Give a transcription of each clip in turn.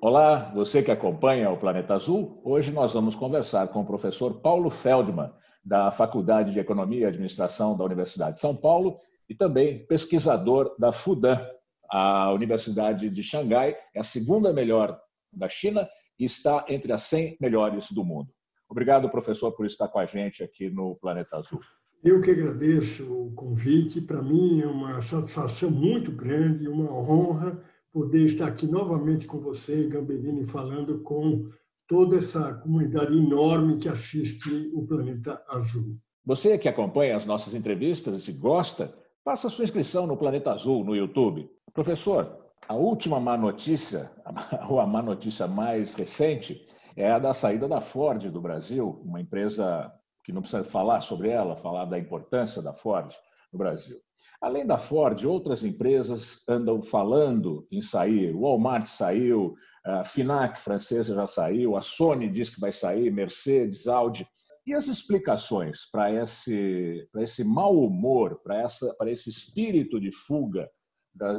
Olá, você que acompanha o Planeta Azul. Hoje nós vamos conversar com o professor Paulo Feldman, da Faculdade de Economia e Administração da Universidade de São Paulo e também pesquisador da Fudan, a Universidade de Xangai, é a segunda melhor da China e está entre as 100 melhores do mundo. Obrigado, professor, por estar com a gente aqui no Planeta Azul. Eu que agradeço o convite. Para mim é uma satisfação muito grande, uma honra poder estar aqui novamente com você, Gamberini, falando com toda essa comunidade enorme que assiste o Planeta Azul. Você que acompanha as nossas entrevistas e gosta, faça sua inscrição no Planeta Azul no YouTube. Professor, a última má notícia, ou a má notícia mais recente, é a da saída da Ford do Brasil, uma empresa que não precisa falar sobre ela, falar da importância da Ford no Brasil. Além da Ford, outras empresas andam falando em sair. O Walmart saiu, a Finac francesa já saiu, a Sony diz que vai sair, Mercedes, Audi. E as explicações para esse, esse mau humor, para, esse espírito de fuga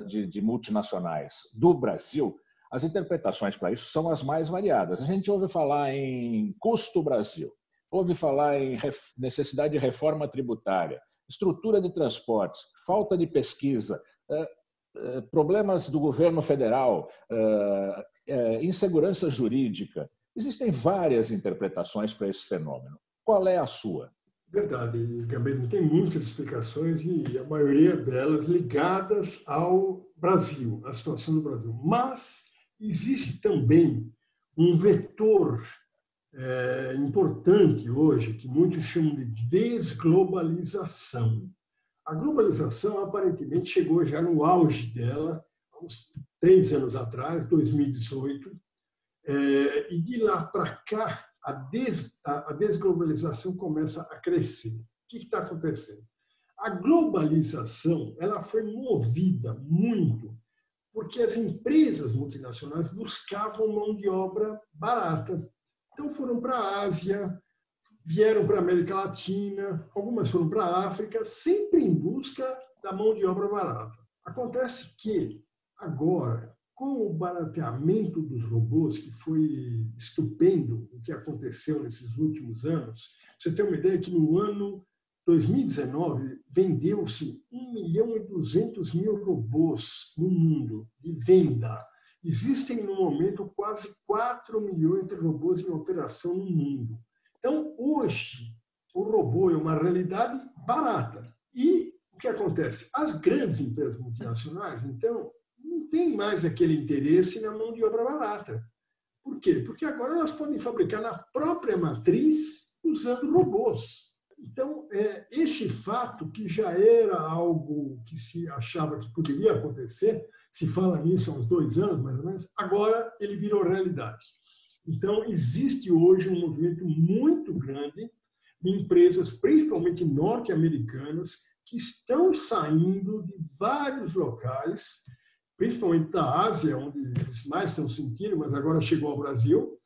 de, de multinacionais do Brasil, as interpretações para isso são as mais variadas. A gente ouve falar em custo Brasil, ouve falar em necessidade de reforma tributária, estrutura de transportes, falta de pesquisa, eh, eh, problemas do governo federal, eh, insegurança jurídica. Existem várias interpretações para esse fenômeno. Qual é a sua? Verdade, Gabriel, tem muitas explicações e a maioria delas ligadas ao Brasil, à situação do Brasil. Mas existe também um vetor é, importante hoje, que muitos chamam de desglobalização. A globalização aparentemente chegou já no auge dela, uns três anos atrás, 2018, é, e de lá para cá a, des, a, a, desglobalização começa a crescer. O que está acontecendo? A globalização ela foi movida muito porque as empresas multinacionais buscavam mão de obra barata. Então foram para a Ásia, vieram para a América Latina, algumas foram para a África, sempre em busca da mão de obra barata. Acontece que agora, com o barateamento dos robôs, que foi estupendo o que aconteceu nesses últimos anos, você tem uma ideia que no ano 2019 vendeu-se 1 milhão e 200 mil robôs no mundo de venda. Existem, no momento, quase 4 milhões de robôs em operação no mundo. Então, hoje, o robô é uma realidade barata. E o que acontece? As grandes empresas multinacionais, então, não têm mais aquele interesse na mão de obra barata. Por quê? Porque agora elas podem fabricar na própria matriz usando robôs. Então, é, esse fato, que já era algo que se achava que poderia acontecer, se fala nisso há uns dois anos, mais ou menos, agora ele virou realidade. Então, existe hoje um movimento muito grande de empresas, principalmente norte-americanas, que estão saindo de vários locais, principalmente da Ásia, onde eles mais estão sentindo, mas agora chegou ao Brasil,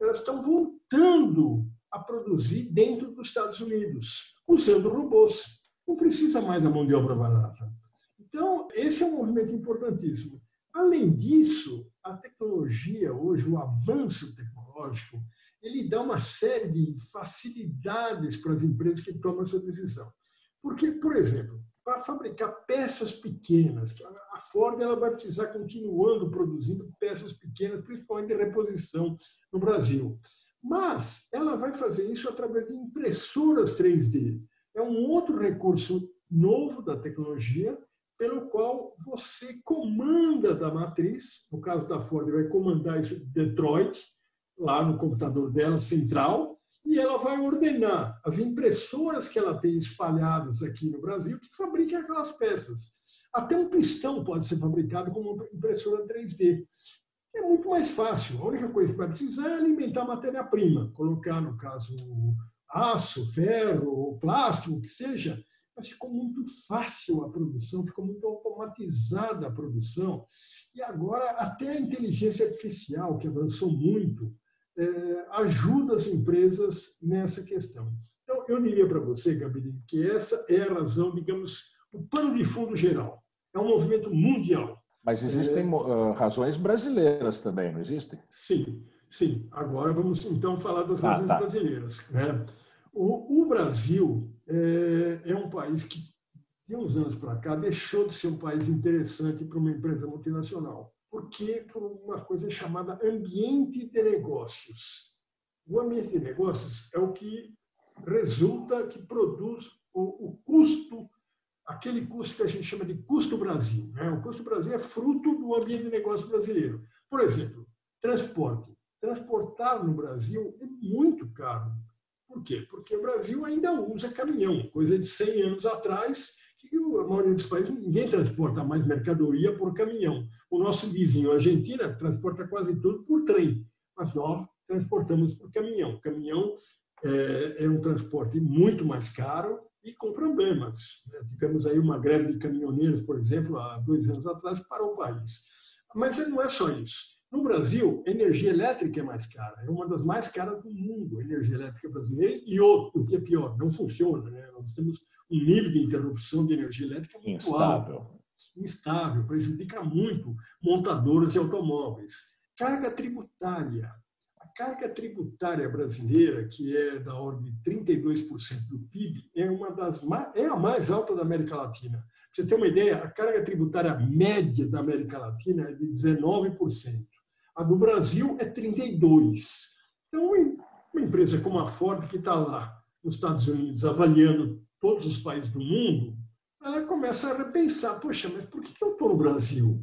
elas estão voltando a produzir dentro dos Estados Unidos, usando robôs. Não precisa mais da mão de obra barata. Então, esse é um movimento importantíssimo. Além disso, a tecnologia hoje, o avanço tecnológico, ele dá uma série de facilidades para as empresas que tomam essa decisão. Porque, por exemplo, para fabricar peças pequenas, a Ford ela vai precisar continuando produzindo peças pequenas, principalmente de reposição no Brasil. Mas ela vai fazer isso através de impressoras 3D. É um outro recurso novo da tecnologia pelo qual você comanda da matriz, no caso da Ford, vai comandar isso de Detroit, lá no computador dela central, e ela vai ordenar as impressoras que ela tem espalhadas aqui no Brasil que fabriquem aquelas peças. Até um pistão pode ser fabricado com uma impressora 3D é muito mais fácil. A única coisa que vai precisar é alimentar matéria-prima, colocar, no caso, aço, ferro, plástico, o que seja, mas ficou muito fácil a produção, ficou muito automatizada a produção. E agora, até a inteligência artificial, que avançou muito, é, ajuda as empresas nessa questão. Então, eu diria para você, Gabriel, que essa é a razão, digamos, o pano de fundo geral. É um movimento mundial Mas existem é... razões brasileiras também, não existem? Sim, sim. Agora vamos então falar das ah, razões tá. brasileiras. Né? O, o Brasil é, é, um país que, de uns anos para cá, deixou de ser um país interessante para uma empresa multinacional. Por quê? Por uma coisa chamada ambiente de negócios. O ambiente de negócios é o que resulta, que produz o, o custo aquele custo que a gente chama de custo Brasil. Né? O custo Brasil é fruto do ambiente de negócio brasileiro. Por exemplo, transporte. Transportar no Brasil é muito caro. Por quê? Porque o Brasil ainda usa caminhão, coisa de 100 anos atrás, que a maioria dos países ninguém transporta mais mercadoria por caminhão. O nosso vizinho, a Argentina, transporta quase tudo por trem, mas nós transportamos por caminhão. Caminhão é, é um transporte muito mais caro e com problemas. Né? Tivemos aí uma greve de caminhoneiros, por exemplo, há dois anos atrás, para o país. Mas não é só isso. No Brasil, a energia elétrica é mais cara, é uma das mais caras do mundo, a energia elétrica brasileira. E outro, o que é pior, não funciona. Né? Nós temos um nível de interrupção de energia elétrica muito Instável. alto. Instável, prejudica muito montadoras de automóveis. Carga tributária carga tributária brasileira, que é da ordem de 32% do PIB, é uma das é a mais alta da América Latina. Para você ter uma ideia, a carga tributária média da América Latina é de 19%. A do Brasil é 32%. Então, uma empresa como a Ford, que está lá nos Estados Unidos avaliando todos os países do mundo, ela começa a repensar: poxa, mas por que eu estou no Brasil?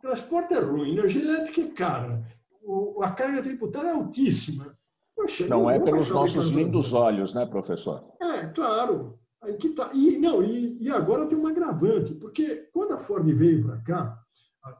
transporte é ruim, energia elétrica é cara, o, a carga tributária é altíssima. Poxa, não é pelos nossos lindos olhos, né, professor? É, claro. Aí que tá. E, não, e, e agora tem um agravante, porque quando a Ford veio para cá,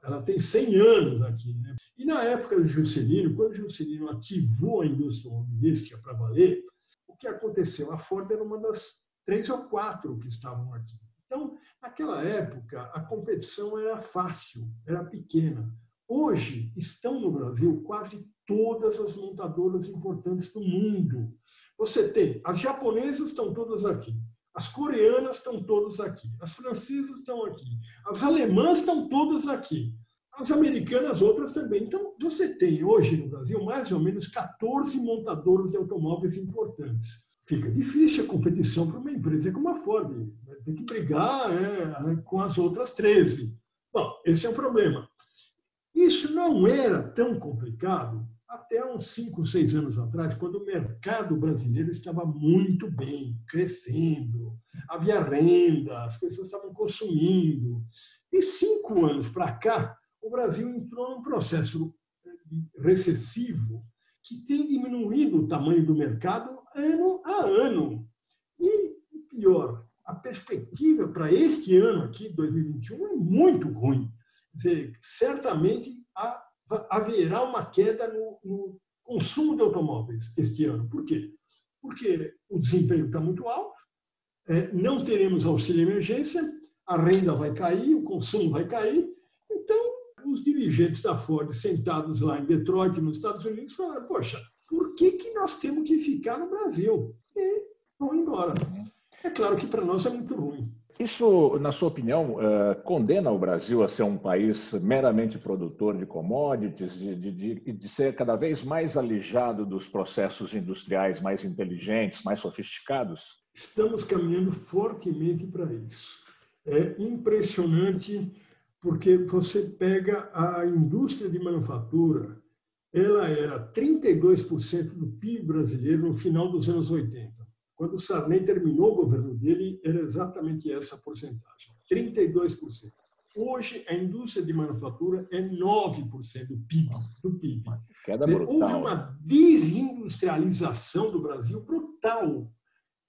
ela tem 100 anos aqui. Né? E na época do Juscelino, quando o Juscelino ativou a indústria automobilística para valer, o que aconteceu? A Ford era uma das três ou quatro que estavam aqui. Então, naquela época, a competição era fácil, era pequena. Hoje estão no Brasil quase todas as montadoras importantes do mundo. Você tem, as japonesas estão todas aqui, as coreanas estão todas aqui, as francesas estão aqui, as alemãs estão todas aqui, as americanas outras também. Então, você tem hoje no Brasil mais ou menos 14 montadoras de automóveis importantes. Fica difícil a competição para uma empresa como a Ford. Tem que brigar né, com as outras 13. Bom, esse é o problema. Isso não era tão complicado até uns 5, 6 anos atrás, quando o mercado brasileiro estava muito bem, crescendo, havia renda, as pessoas estavam consumindo. E cinco anos para cá, o Brasil entrou num processo recessivo que tem diminuído o tamanho do mercado ano a ano. E, pior, a perspectiva para este ano aqui, 2021, é muito ruim certamente haverá uma queda no, no consumo de automóveis este ano. Por quê? Porque o desemprego está muito alto, é, não teremos auxílio emergência, a renda vai cair, o consumo vai cair. Então, os dirigentes da Ford sentados lá em Detroit, nos Estados Unidos, falaram: Poxa, por que, que nós temos que ficar no Brasil? E vão embora. É claro que para nós é muito ruim. Isso, na sua opinião, eh, condena o Brasil a ser um país meramente produtor de commodities, de, de, de, ser cada vez mais alijado dos processos industriais mais inteligentes, mais sofisticados? Estamos caminhando fortemente para isso. É impressionante porque você pega a indústria de manufatura, ela era 32% do PIB brasileiro no final dos anos 80. Quando o Sarney terminou o governo dele, era exatamente essa a porcentagem, 32%. Hoje, a indústria de manufatura é 9% do PIB. Do PIB. Houve uma desindustrialização do Brasil brutal.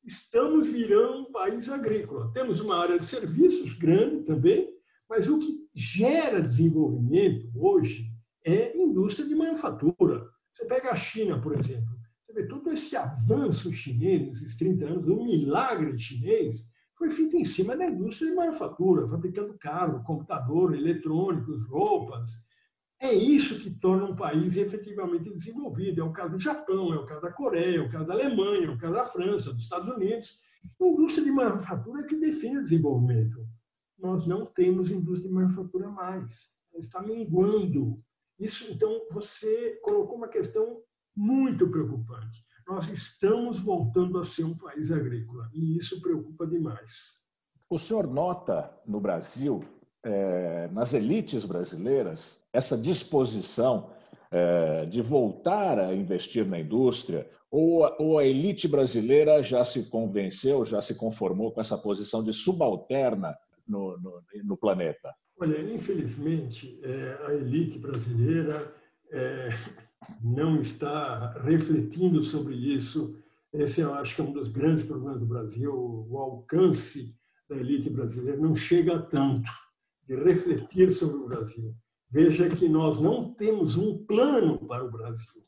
Estamos virando um país agrícola. Temos uma área de serviços grande também, mas o que gera desenvolvimento hoje é indústria de manufatura. Você pega a China, por exemplo. Você vê, todo esse avanço chinês nesses 30 anos, um milagre chinês, foi feito em cima da indústria de manufatura, fabricando carro, computador, eletrônicos, roupas. É isso que torna um país efetivamente desenvolvido. É o caso do Japão, é o caso da Coreia, é o caso da Alemanha, é o caso da França, dos Estados Unidos. A indústria de manufatura é que define o desenvolvimento. Nós não temos indústria de manufatura mais. está minguando. Isso, então, você colocou uma questão muito preocupante. Nós estamos voltando a ser um país agrícola e isso preocupa demais. O senhor nota no Brasil, é, nas elites brasileiras, essa disposição é, de voltar a investir na indústria, ou a, ou a elite brasileira já se convenceu, já se conformou com essa posição de subalterna no, no, no planeta? Olha, infelizmente, é, a elite brasileira é, não está refletindo sobre isso. Esse eu acho que é um dos grandes problemas do Brasil. O alcance da elite brasileira não chega a tanto de refletir sobre o Brasil. Veja que nós não temos um plano para o Brasil.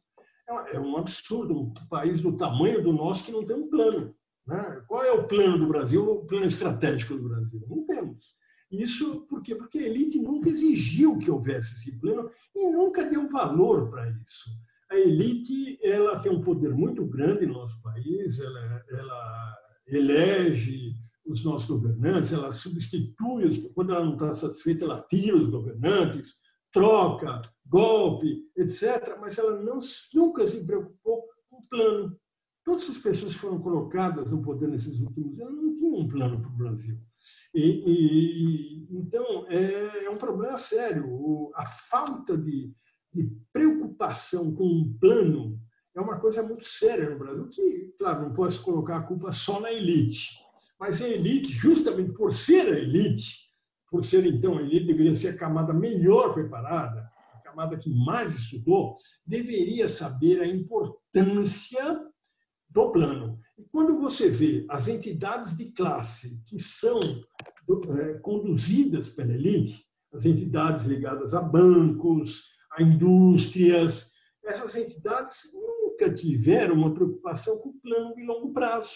É um absurdo, um país do tamanho do nosso que não tem um plano. Né? Qual é o plano do Brasil, o plano estratégico do Brasil? Não temos. Isso por quê? Porque a elite nunca exigiu que houvesse esse plano e nunca deu valor para isso. A elite ela tem um poder muito grande no nosso país, ela, ela elege os nossos governantes, ela substitui, quando ela não está satisfeita, ela tira os governantes, troca, golpe, etc. Mas ela não, nunca se preocupou com um plano. Todas as pessoas que foram colocadas no poder nesses últimos anos não tinham um plano para o Brasil. E, e, então, é, é, um problema sério. O, a falta de, de preocupação com um plano é uma coisa muito séria no Brasil, que, claro, não posso colocar a culpa só na elite, mas a elite, justamente por ser a elite, por ser então a elite, deveria ser a camada melhor preparada, a camada que mais estudou, deveria saber a importância do plano. E quando você vê as entidades de classe que são é, conduzidas pela elite, as entidades ligadas a bancos, a indústrias, essas entidades nunca tiveram uma preocupação com o plano de longo prazo.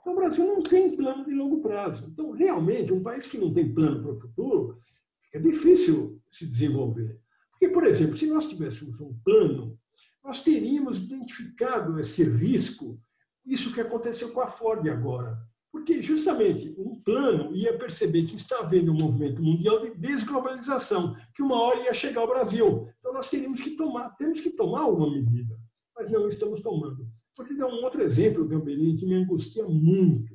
Então, o Brasil não tem plano de longo prazo. Então, realmente, um país que não tem plano para o futuro, fica difícil se desenvolver. Porque, por exemplo, se nós tivéssemos um plano, nós teríamos identificado esse risco isso que aconteceu com a Ford agora. Porque, justamente, um plano ia perceber que está havendo um movimento mundial de desglobalização, que uma hora ia chegar ao Brasil. Então, nós teríamos que tomar, temos que tomar alguma medida, mas não estamos tomando. Vou te dar um outro exemplo, Gamberini, que me angustia muito.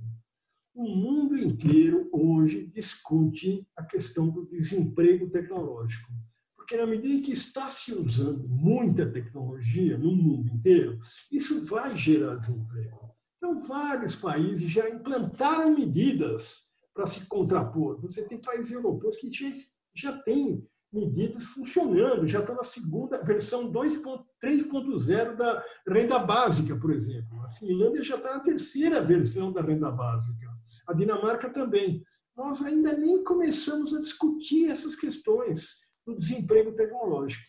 O mundo inteiro hoje discute a questão do desemprego tecnológico. Porque na medida que está se usando muita tecnologia no mundo inteiro, isso vai gerar desemprego. Então, vários países já implantaram medidas para se contrapor. Você tem países europeus que já, já têm medidas funcionando, já estão na segunda versão 3.0 da renda básica, por exemplo. A Finlândia já está na terceira versão da renda básica. A Dinamarca também. Nós ainda nem começamos a discutir essas questões do desemprego tecnológico.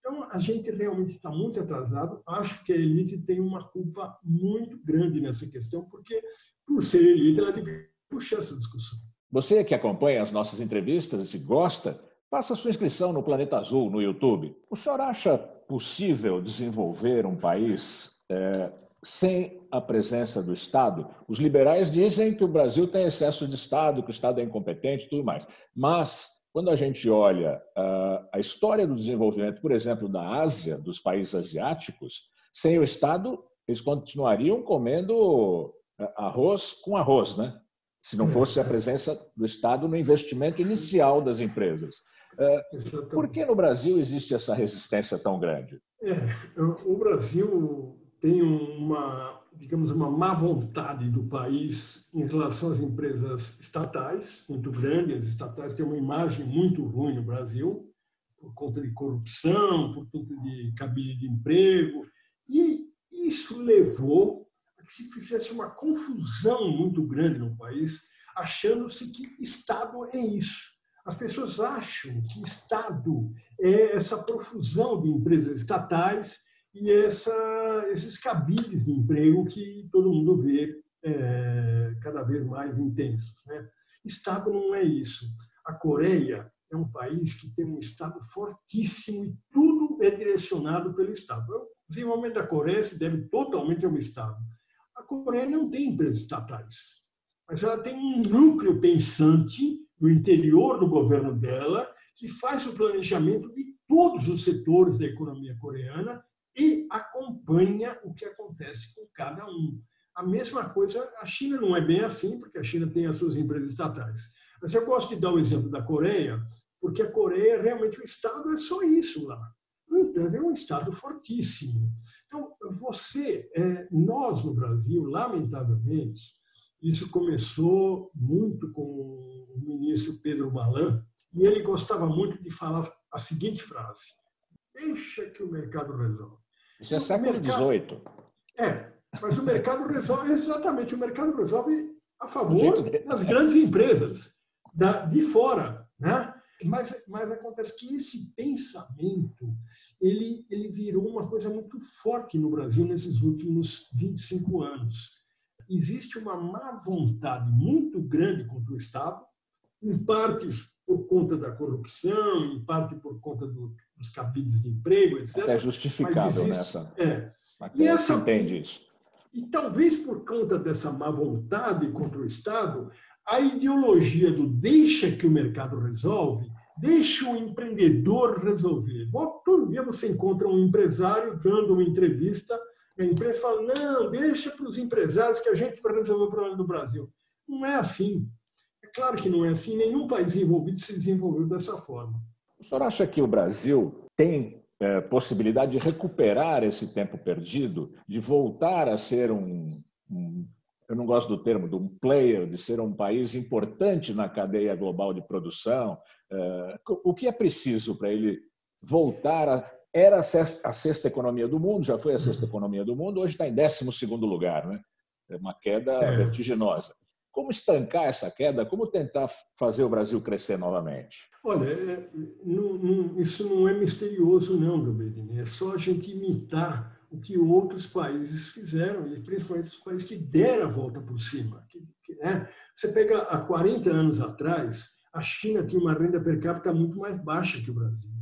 Então, a gente realmente está muito atrasado. Acho que a elite tem uma culpa muito grande nessa questão, porque, por ser elite, ela deve puxar essa discussão. Você que acompanha as nossas entrevistas e gosta, faça sua inscrição no Planeta Azul no YouTube. O senhor acha possível desenvolver um país é, sem a presença do Estado? Os liberais dizem que o Brasil tem excesso de Estado, que o Estado é incompetente e tudo mais. Mas quando a gente olha uh, a história do desenvolvimento, por exemplo, da Ásia, dos países asiáticos, sem o Estado, eles continuariam comendo ah, arroz com arroz, né? se não fosse a presença do Estado no investimento inicial das empresas. Uh, por que no Brasil existe essa resistência tão grande? É, o Brasil tem uma digamos, uma má vontade do país em relação às empresas estatais, muito grandes. As estatais têm uma imagem muito ruim no Brasil, por conta de corrupção, por conta de cabide de emprego. E isso levou a que se fizesse uma confusão muito grande no país, achando-se que Estado é isso. As pessoas acham que Estado é essa profusão de empresas estatais e essa, esses cabides de emprego que todo mundo vê é, cada vez mais intensos. Né? Estado não é isso. A Coreia é um país que tem um Estado fortíssimo e tudo é direcionado pelo Estado. O desenvolvimento da Coreia se deve totalmente ao Estado. A Coreia não tem empresas estatais, mas ela tem um núcleo pensante no interior do governo dela que faz o planejamento de todos os setores da economia coreana e acompanha o que acontece com cada um. A mesma coisa, a China não é bem assim, porque a China tem as suas empresas estatais. Mas eu gosto de dar o exemplo da Coreia, porque a Coreia, realmente, o Estado é só isso lá. No entanto, é um Estado fortíssimo. Então, você, é, nós no Brasil, lamentavelmente, isso começou muito com o ministro Pedro Malan, e ele gostava muito de falar a seguinte frase: Deixa que o mercado resolve. Isso é século XVIII. É, mas o mercado resolve, exatamente, o mercado resolve a favor das grandes empresas, da, de fora. Né? Mas, mas acontece que esse pensamento ele, ele virou uma coisa muito forte no Brasil nesses últimos 25 anos. Existe uma má vontade muito grande contra o Estado, em parte por conta da corrupção, em parte por conta do, dos cabides de emprego, etc. É justificável existe, nessa. É. e essa entende isso. E talvez por conta dessa má vontade contra o Estado, a ideologia do deixa que o mercado resolve, deixa o empreendedor resolver. Todo dia você encontra um empresário dando uma entrevista, a empresa fala, não, deixa para os empresários que a gente vai resolver o problema do Brasil. Não é assim. É claro que não é assim. Nenhum país envolvido se desenvolveu dessa forma. O senhor acha que o Brasil tem é, possibilidade de recuperar esse tempo perdido, de voltar a ser um, um, eu não gosto do termo, de um player, de ser um país importante na cadeia global de produção? É, o que é preciso para ele voltar a. Era a sexta, a sexta, economia do mundo, já foi a sexta economia do mundo, hoje está em 12 lugar, né? É uma queda é. vertiginosa. Como estancar essa queda? Como tentar fazer o Brasil crescer novamente? Olha, é, não, não, isso não é misterioso, não, Gabriel. É só a gente imitar o que outros países fizeram, e principalmente os países que deram a volta por cima. Que, que, né? Você pega há 40 anos atrás, a China tinha uma renda per capita muito mais baixa que o Brasil.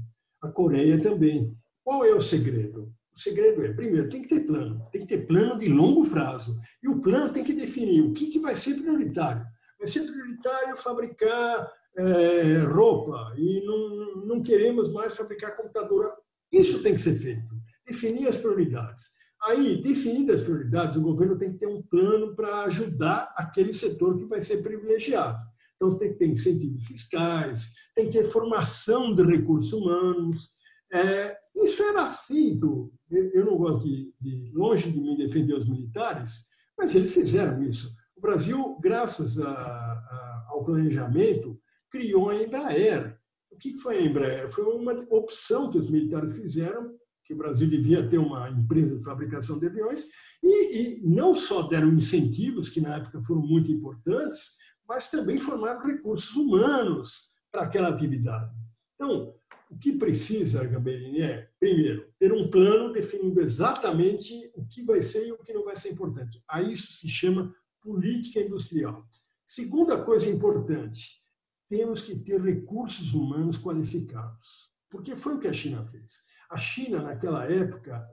A Coreia também. Qual é o segredo? O segredo é, primeiro, tem que ter plano, tem que ter plano de longo prazo. E o plano tem que definir o que, que vai ser prioritário. Vai ser prioritário fabricar é, roupa e não, não queremos mais fabricar computador. Isso tem que ser feito. Definir as prioridades. Aí, definidas as prioridades, o governo tem que ter um plano para ajudar aquele setor que vai ser privilegiado. Então, tem que ter incentivos fiscais, tem que ter formação de recursos humanos, é, isso era feito, eu não gosto de, de, longe de me defender os militares, mas eles fizeram isso. O Brasil, graças a, a, ao planejamento, criou a Embraer. O que foi a Embraer? Foi uma opção que os militares fizeram, que o Brasil devia ter uma empresa de fabricação de aviões, e, e não só deram incentivos, que na época foram muito importantes, mas também formaram recursos humanos para aquela atividade. Então, o que precisa, Gamberini, é, primeiro, ter um plano definindo exatamente o que vai ser e o que não vai ser importante. A isso se chama política industrial. Segunda coisa importante, temos que ter recursos humanos qualificados. Porque foi o que a China fez. A China, naquela época,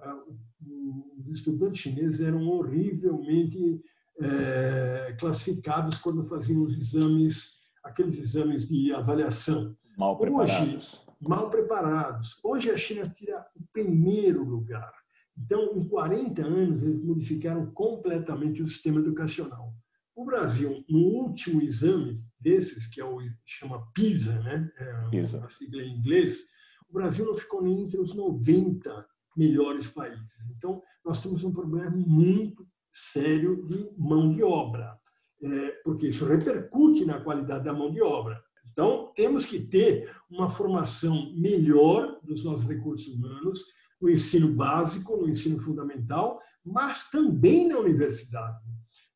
os estudantes chineses eram horrivelmente é, classificados quando faziam os exames, aqueles exames de avaliação. Mal preparados. Hoje, mal preparados. Hoje a China tira o primeiro lugar. Então, em 40 anos, eles modificaram completamente o sistema educacional. O Brasil, no último exame desses, que é o chama PISA, né? É sigla em inglês, o Brasil não ficou nem entre os 90 melhores países. Então, nós temos um problema muito sério de mão de obra, é, porque isso repercute na qualidade da mão de obra. Então, temos que ter uma formação melhor dos nossos recursos humanos, no ensino básico, no ensino fundamental, mas também na universidade.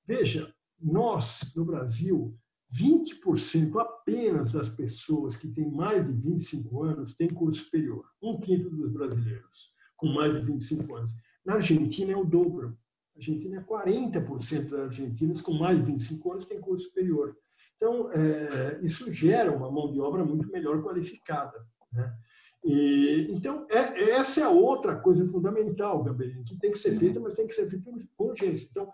Veja, nós, no Brasil, 20% apenas das pessoas que têm mais de 25 anos têm curso superior. Um quinto dos brasileiros com mais de 25 anos. Na Argentina é o dobro. A Argentina é 40% das argentinas com mais de 25 anos têm curso superior. Então, é, isso gera uma mão de obra muito melhor qualificada. Né? E, então, é, essa é outra coisa fundamental, Gabriel, que tem que ser feita, mas tem que ser feita com urgência. Então,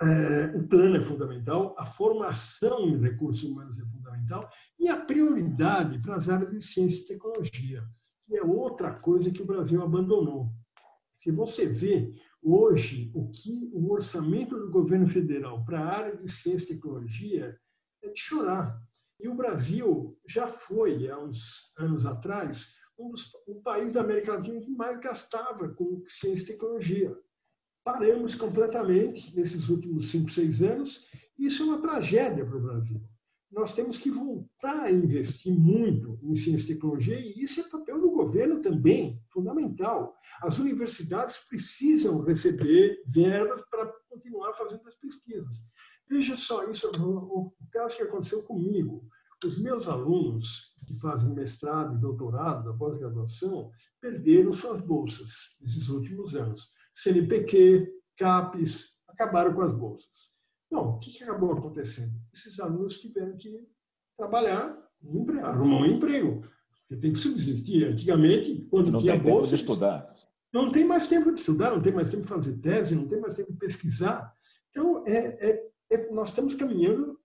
é, o plano é fundamental, a formação em recursos humanos é fundamental e a prioridade para as áreas de ciência e tecnologia, que é outra coisa que o Brasil abandonou. Se você vê hoje o que o orçamento do governo federal para a área de ciência e tecnologia é de chorar. E o Brasil já foi, há uns anos atrás, um dos, o país da América Latina que mais gastava com ciência e tecnologia paramos completamente nesses últimos cinco, seis anos. Isso é uma tragédia para o Brasil. Nós temos que voltar a investir muito em ciência e tecnologia, e isso é papel do governo também, fundamental. As universidades precisam receber verbas para continuar fazendo as pesquisas. Veja só, isso o caso que aconteceu comigo. Os meus alunos que fazem mestrado e doutorado da pós-graduação perderam suas bolsas nesses últimos anos. CNPq, CAPES, acabaram com as bolsas. Bom, o que acabou acontecendo? Esses alunos tiveram que trabalhar, arrumar um emprego, porque tem que subsistir. Antigamente, quando não tinha tem bolsa... Tempo de estudar. Não tem mais tempo de estudar, não tem mais tempo de fazer tese, não tem mais tempo de pesquisar. Então, é, é, é, nós estamos caminhando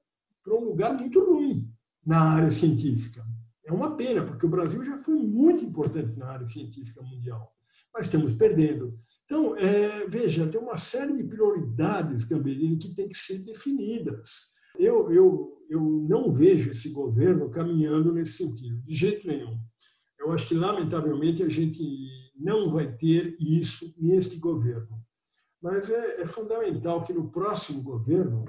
para um lugar muito ruim na área científica. É uma pena, porque o Brasil já foi muito importante na área científica mundial, mas estamos perdendo. Então, é, veja, tem uma série de prioridades, Gamberini, que tem que ser definidas. Eu, eu, eu não vejo esse governo caminhando nesse sentido, de jeito nenhum. Eu acho que, lamentavelmente, a gente não vai ter isso neste governo. Mas é, é fundamental que no próximo governo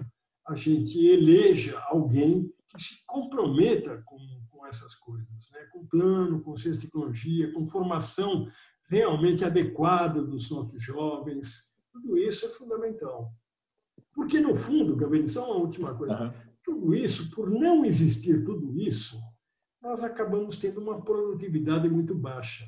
a gente eleja alguém que se comprometa com, com essas coisas, né? com plano, com ciência e tecnologia, com formação realmente adequado dos nossos jovens. Tudo isso é fundamental. Porque, no fundo, Gabriel, só uma última coisa. Uhum. Tudo isso, por não existir tudo isso, nós acabamos tendo uma produtividade muito baixa.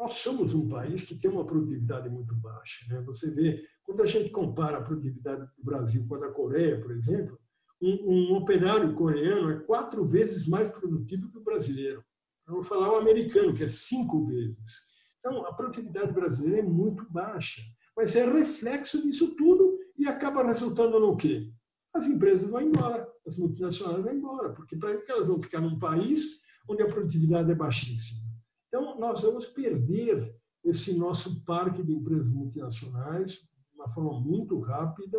Nós somos um país que tem uma produtividade muito baixa. Né? Você vê, quando a gente compara a produtividade do Brasil com a da Coreia, por exemplo, um, um operário coreano é quatro vezes mais produtivo que o brasileiro. Vou falar o americano, que é cinco vezes. Então, a produtividade brasileira é muito baixa, mas é reflexo disso tudo e acaba resultando no quê? As empresas vão embora, as multinacionais vão embora, porque para que elas vão ficar num país onde a produtividade é baixíssima? Então, nós vamos perder esse nosso parque de empresas multinacionais de uma forma muito rápida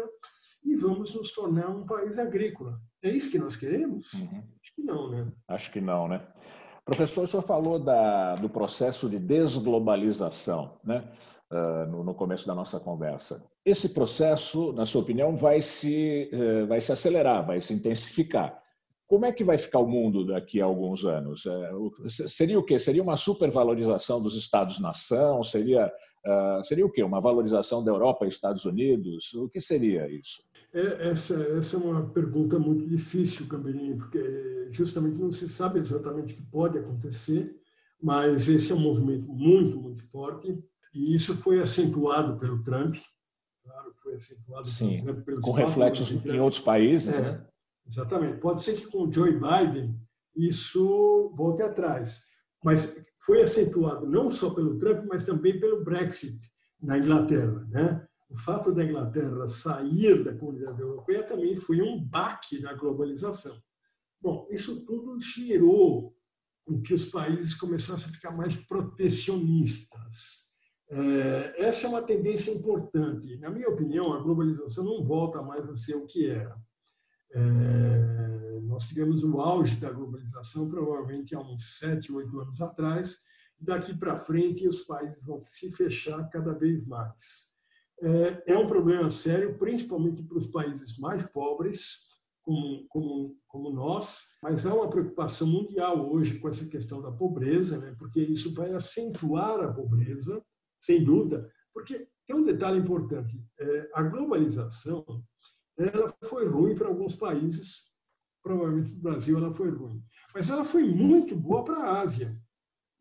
e vamos nos tornar um país agrícola. É isso que nós queremos? Uhum. Acho que não, né? Acho que não, né? Professor, o senhor falou da, do processo de desglobalização, né? Uh, no, no, começo da nossa conversa. Esse processo, na sua opinião, vai se, uh, vai se acelerar, vai se intensificar. Como é que vai ficar o mundo daqui a alguns anos? Uh, seria o quê? Seria uma supervalorização dos Estados-nação? Seria, seria o quê? Uma valorização da Europa e Estados Unidos? O que seria isso? É, essa, essa é uma pergunta muito difícil, Camberini, porque justamente não se sabe exatamente o que pode acontecer, mas esse é um movimento muito, muito forte, e isso foi acentuado pelo Trump, claro, foi acentuado Sim, pelo Trump. com reflexos em outros países, é, né? Exatamente. Pode ser que com o Joe Biden isso volte atrás, mas foi acentuado não só pelo Trump, mas também pelo Brexit na Inglaterra, né? o fato da Inglaterra sair da comunidade europeia também foi um baque na globalização. Bom, isso tudo gerou com que os países começassem a ficar mais protecionistas. É, essa é uma tendência importante. Na minha opinião, a globalização não volta mais a ser o que era. É, nós tivemos o auge da globalização provavelmente há uns sete, oito anos atrás. Daqui para frente, os países vão se fechar cada vez mais. É, é um problema sério, principalmente para os países mais pobres, como, como, como nós, mas há uma preocupação mundial hoje com essa questão da pobreza, né? porque isso vai acentuar a pobreza, sem dúvida, porque tem um detalhe importante: é, a globalização ela foi ruim para alguns países, provavelmente no Brasil ela foi ruim, mas ela foi muito boa para a Ásia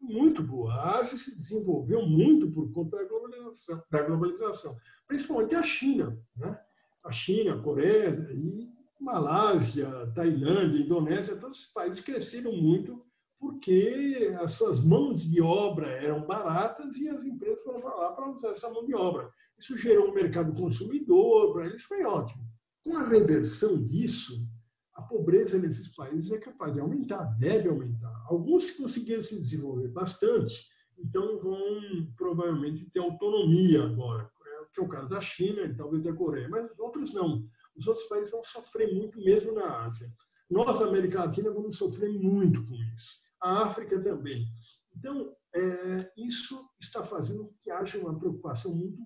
muito boa. A Ásia se desenvolveu muito por conta da globalização, da globalização principalmente a China. Né? A China, a Coreia, e Malásia, Tailândia, Indonésia, todos esses países cresceram muito porque as suas mãos de obra eram baratas e as empresas foram para lá para usar essa mão de obra. Isso gerou um mercado consumidor, para eles foi ótimo. Com a reversão disso, a pobreza nesses países é capaz de aumentar, deve aumentar. Alguns conseguiram se desenvolver bastante, então vão provavelmente ter autonomia agora, que é o caso da China e talvez da Coreia, mas outros não. Os outros países vão sofrer muito mesmo na Ásia. Nós, na América Latina, vamos sofrer muito com isso. A África também. Então, é, isso está fazendo que haja uma preocupação muito,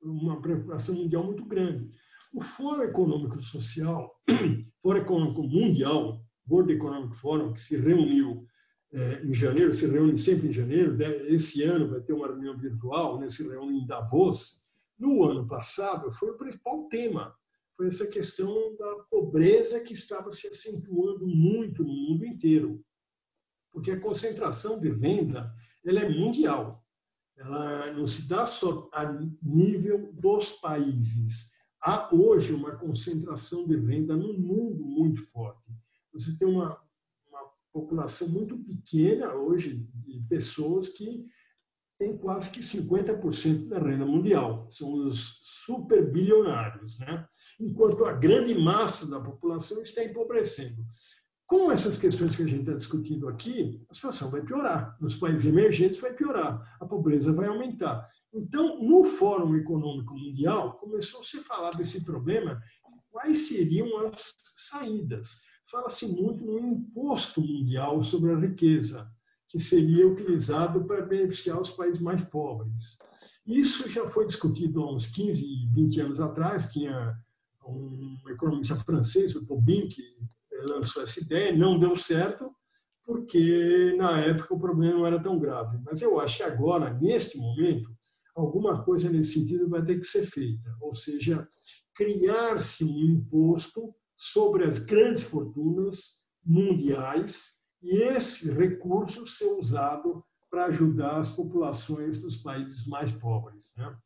uma preocupação mundial muito grande. O Fórum Econômico Social, Fórum Econômico Mundial, World Economic Forum, que se reuniu é, em janeiro, se reúne sempre em janeiro, esse ano vai ter uma reunião virtual, né? se reúne em Davos. No ano passado, foi o principal tema, foi essa questão da pobreza que estava se acentuando muito no mundo inteiro. Porque a concentração de renda ela é mundial. Ela não se dá só a nível dos países. Há hoje uma concentração de renda no mundo muito forte. Você tem uma, uma população muito pequena hoje de pessoas que tem quase que 50% da renda mundial. São os super bilionários, né? enquanto a grande massa da população está empobrecendo. Com essas questões que a gente está discutindo aqui, a situação vai piorar. Nos países emergentes vai piorar, a pobreza vai aumentar. Então, no Fórum Econômico Mundial, começou a se falar desse problema quais seriam as saídas. Fala-se muito no imposto mundial sobre a riqueza, que seria utilizado para beneficiar os países mais pobres. Isso já foi discutido há uns 15, 20 anos atrás. Tinha um economista francês, o Tobin, que lançou essa ideia, não deu certo, porque na época o problema não era tão grave. Mas eu acho que agora, neste momento, alguma coisa nesse sentido vai ter que ser feita, ou seja, criar-se um imposto sobre as grandes fortunas mundiais e esse recurso ser usado para ajudar as populações dos países mais pobres. Né?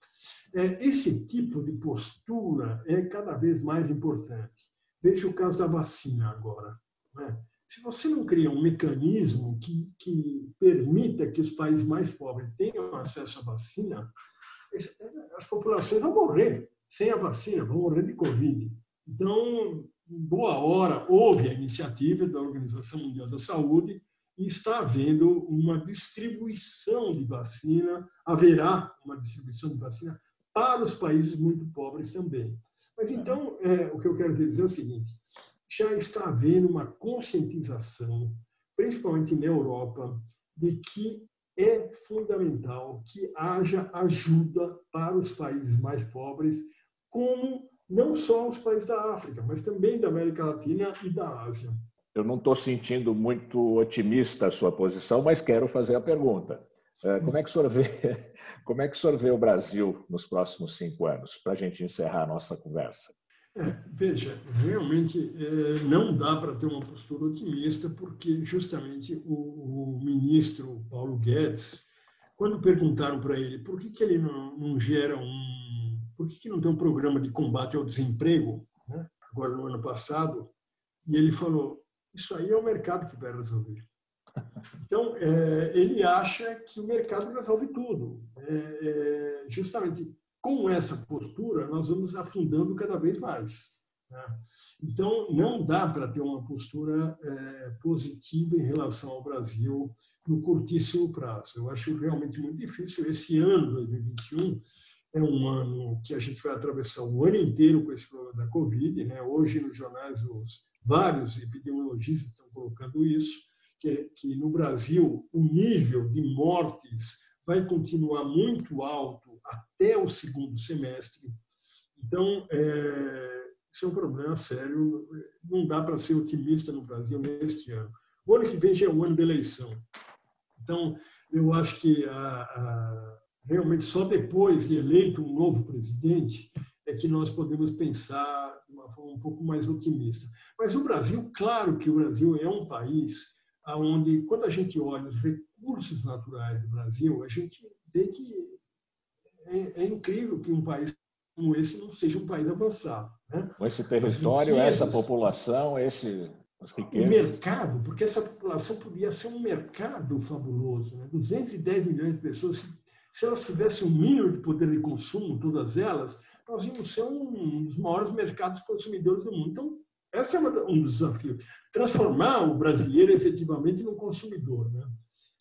É, esse tipo de postura é cada vez mais importante. Veja o caso da vacina agora. Né? Se você não cria um mecanismo que, que permita que os países mais pobres tenham acesso à vacina, as populações vão morrer sem a vacina, vão morrer de Covid. Então, em boa hora, houve a iniciativa da Organização Mundial da Saúde e está havendo uma distribuição de vacina, haverá uma distribuição de vacina para os países muito pobres também. Mas então, é, o que eu quero dizer é o seguinte: já está havendo uma conscientização, principalmente na Europa, de que é fundamental que haja ajuda para os países mais pobres, como não só os países da África, mas também da América Latina e da Ásia. Eu não estou sentindo muito otimista a sua posição, mas quero fazer a pergunta. É, como é que o senhor vê, como é que o, senhor vê o Brasil nos próximos cinco anos, para a gente encerrar a nossa conversa? É, veja, realmente é, não dá para ter uma postura otimista, porque justamente o, o, ministro Paulo Guedes, quando perguntaram para ele por que, que ele não, não gera um. por que, que não tem um programa de combate ao desemprego, né, agora no ano passado, e ele falou: isso aí é o mercado que vai resolver. Então, é, ele acha que o mercado resolve tudo. É, é, justamente com essa postura, nós vamos afundando cada vez mais. Né? Então, não dá para ter uma postura é, positiva em relação ao Brasil no curtíssimo prazo. Eu acho realmente muito difícil. Esse ano, 2021, é um ano que a gente vai atravessar o ano inteiro com esse problema da Covid. Né? Hoje, nos jornais, os vários epidemiologistas estão colocando isso que, que no Brasil o nível de mortes vai continuar muito alto até o segundo semestre. Então, é, isso é um problema sério. Não dá para ser otimista no Brasil neste ano. O ano que vem já é o ano da eleição. Então, eu acho que a, a, realmente só depois de eleito um novo presidente é que nós podemos pensar de uma forma um pouco mais otimista. Mas o Brasil, claro que o Brasil é um país onde, quando a gente olha os recursos naturais do Brasil, a gente vê que é, é incrível que um país como esse não seja um país avançado. Né? Com esse território, riquezas, essa população, esse, as riquezas. O mercado, porque essa população podia ser um mercado fabuloso. Né? 210 milhões de pessoas Se elas tivessem um mínimo de poder de consumo, todas elas, nós íamos ser um dos maiores mercados consumidores do mundo. Então, esse é um dos desafios. Transformar o brasileiro efetivamente num consumidor. Né?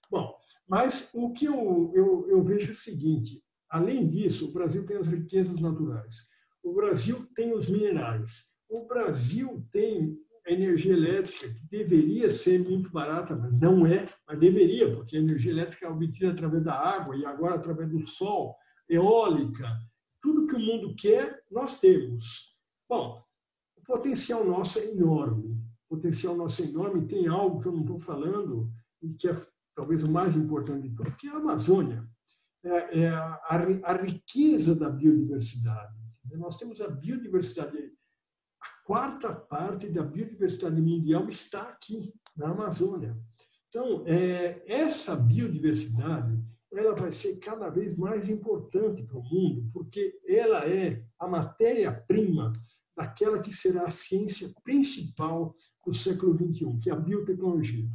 Bom, mas o que eu, eu, eu vejo é o seguinte: além disso, o Brasil tem as riquezas naturais, o Brasil tem os minerais, o Brasil tem a energia elétrica, que deveria ser muito barata, mas não é, mas deveria, porque a energia elétrica é obtida através da água e agora através do sol, eólica, tudo que o mundo quer, nós temos. Bom, potencial nosso é enorme. O potencial nosso é enorme. Tem algo que eu não estou falando e que é talvez o mais importante de tudo, que é a Amazônia. É, é a, a, riqueza da biodiversidade. Nós temos a biodiversidade, a quarta parte da biodiversidade mundial está aqui, na Amazônia. Então, é, essa biodiversidade ela vai ser cada vez mais importante para o mundo, porque ela é a matéria-prima daquela que será a ciência principal do século XXI, que é a biotecnologia.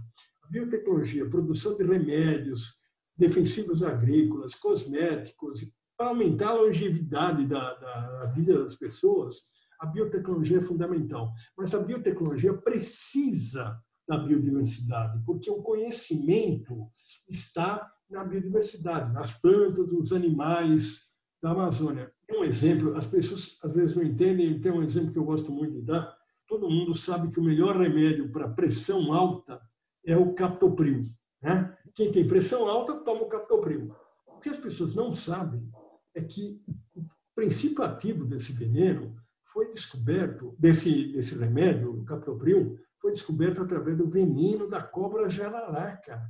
A biotecnologia, a produção de remédios, defensivos agrícolas, cosméticos, para aumentar a longevidade da, da vida das pessoas, a biotecnologia é fundamental. Mas a biotecnologia precisa da biodiversidade, porque o conhecimento está na biodiversidade, nas plantas, nos animais da Amazônia. Um exemplo, as pessoas às vezes não entendem, tem um exemplo que eu gosto muito de dar. Todo mundo sabe que o melhor remédio para pressão alta é o captopril. Né? Quem tem pressão alta toma o captopril. O que as pessoas não sabem é que o princípio ativo desse veneno foi descoberto, desse, desse remédio, o captopril, foi descoberto através do veneno da cobra jararaca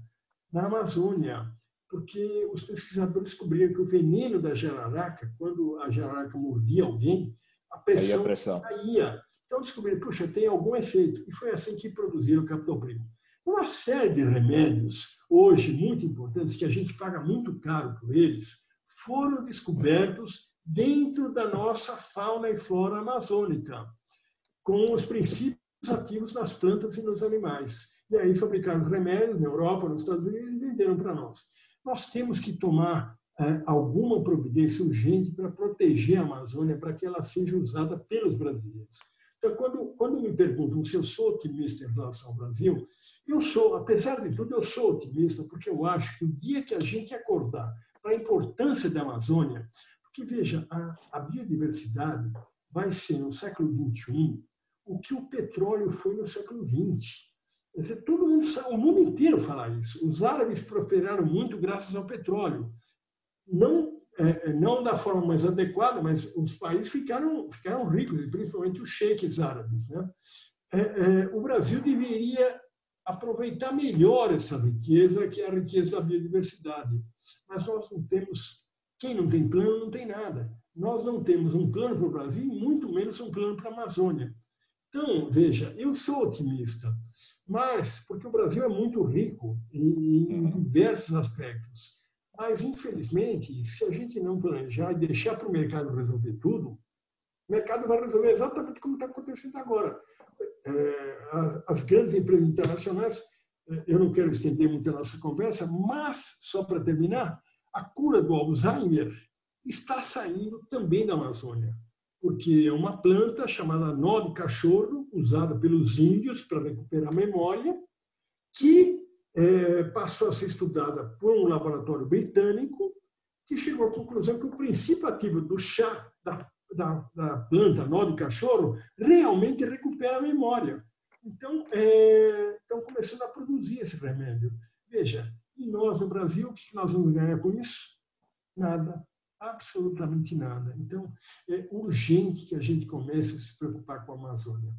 na Amazônia porque os pesquisadores descobriram que o veneno da jararaca, quando a jararaca mordia alguém, a pressão, a pressão. caía. Então descobriram, puxa, tem algum efeito. E foi assim que produziram o captopril. Uma série de remédios, hoje muito importantes, que a gente paga muito caro por eles, foram descobertos dentro da nossa fauna e flora amazônica, com os princípios ativos nas plantas e nos animais. E aí fabricaram os remédios na Europa, nos Estados Unidos e venderam para nós nós temos que tomar é, alguma providência urgente para proteger a Amazônia, para que ela seja usada pelos brasileiros. Então, quando, quando me perguntam se eu sou otimista em relação ao Brasil, eu sou, apesar de tudo, eu sou otimista, porque eu acho que o dia que a gente acordar para a importância da Amazônia, porque, veja, a, a biodiversidade vai ser no século XXI o que o petróleo foi no século XX. Dizer, todo mundo, o mundo inteiro fala isso. Os árabes prosperaram muito graças ao petróleo. Não, é, é, não da forma mais adequada, mas os países ficaram, ficaram ricos, principalmente os sheiks árabes. Né? É, é, o Brasil deveria aproveitar melhor essa riqueza, que é a riqueza da biodiversidade. Mas nós não temos. Quem não tem plano não tem nada. Nós não temos um plano para o Brasil, muito menos um plano para a Amazônia. Então, veja, eu sou otimista, mas porque o Brasil é muito rico em uhum. diversos aspectos. Mas, infelizmente, se a gente não planejar e deixar para o mercado resolver tudo, o mercado vai resolver exatamente como está acontecendo agora. É, as grandes empresas internacionais, é, eu não quero estender muito a nossa conversa, mas, só para terminar, a cura do Alzheimer está saindo também da Amazônia porque é uma planta chamada nó de cachorro, usada pelos índios para recuperar a memória, que é, passou a ser estudada por um laboratório britânico, que chegou à conclusão que o princípio ativo do chá da, da, da planta nó de cachorro realmente recupera a memória. Então, é, estão começando a produzir esse remédio. Veja, e nós no Brasil, o que nós vamos ganhar com isso? Nada absolutamente nada. Então, é urgente que a gente comece a se preocupar com a Amazônia.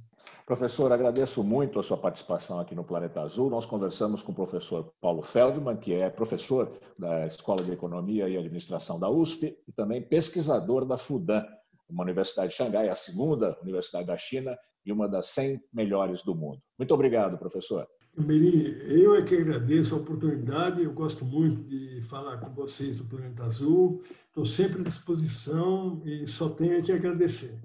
Professor, agradeço muito a sua participação aqui no Planeta Azul. Nós conversamos com o professor Paulo Feldman, que é professor da Escola de Economia e Administração da USP e também pesquisador da FUDAN, uma universidade de Xangai, a segunda universidade da China e uma das 100 melhores do mundo. Muito obrigado, professor. Merini, eu é que agradeço a oportunidade, eu gosto muito de falar com vocês do Planeta Azul, estou sempre à disposição e só tenho que agradecer.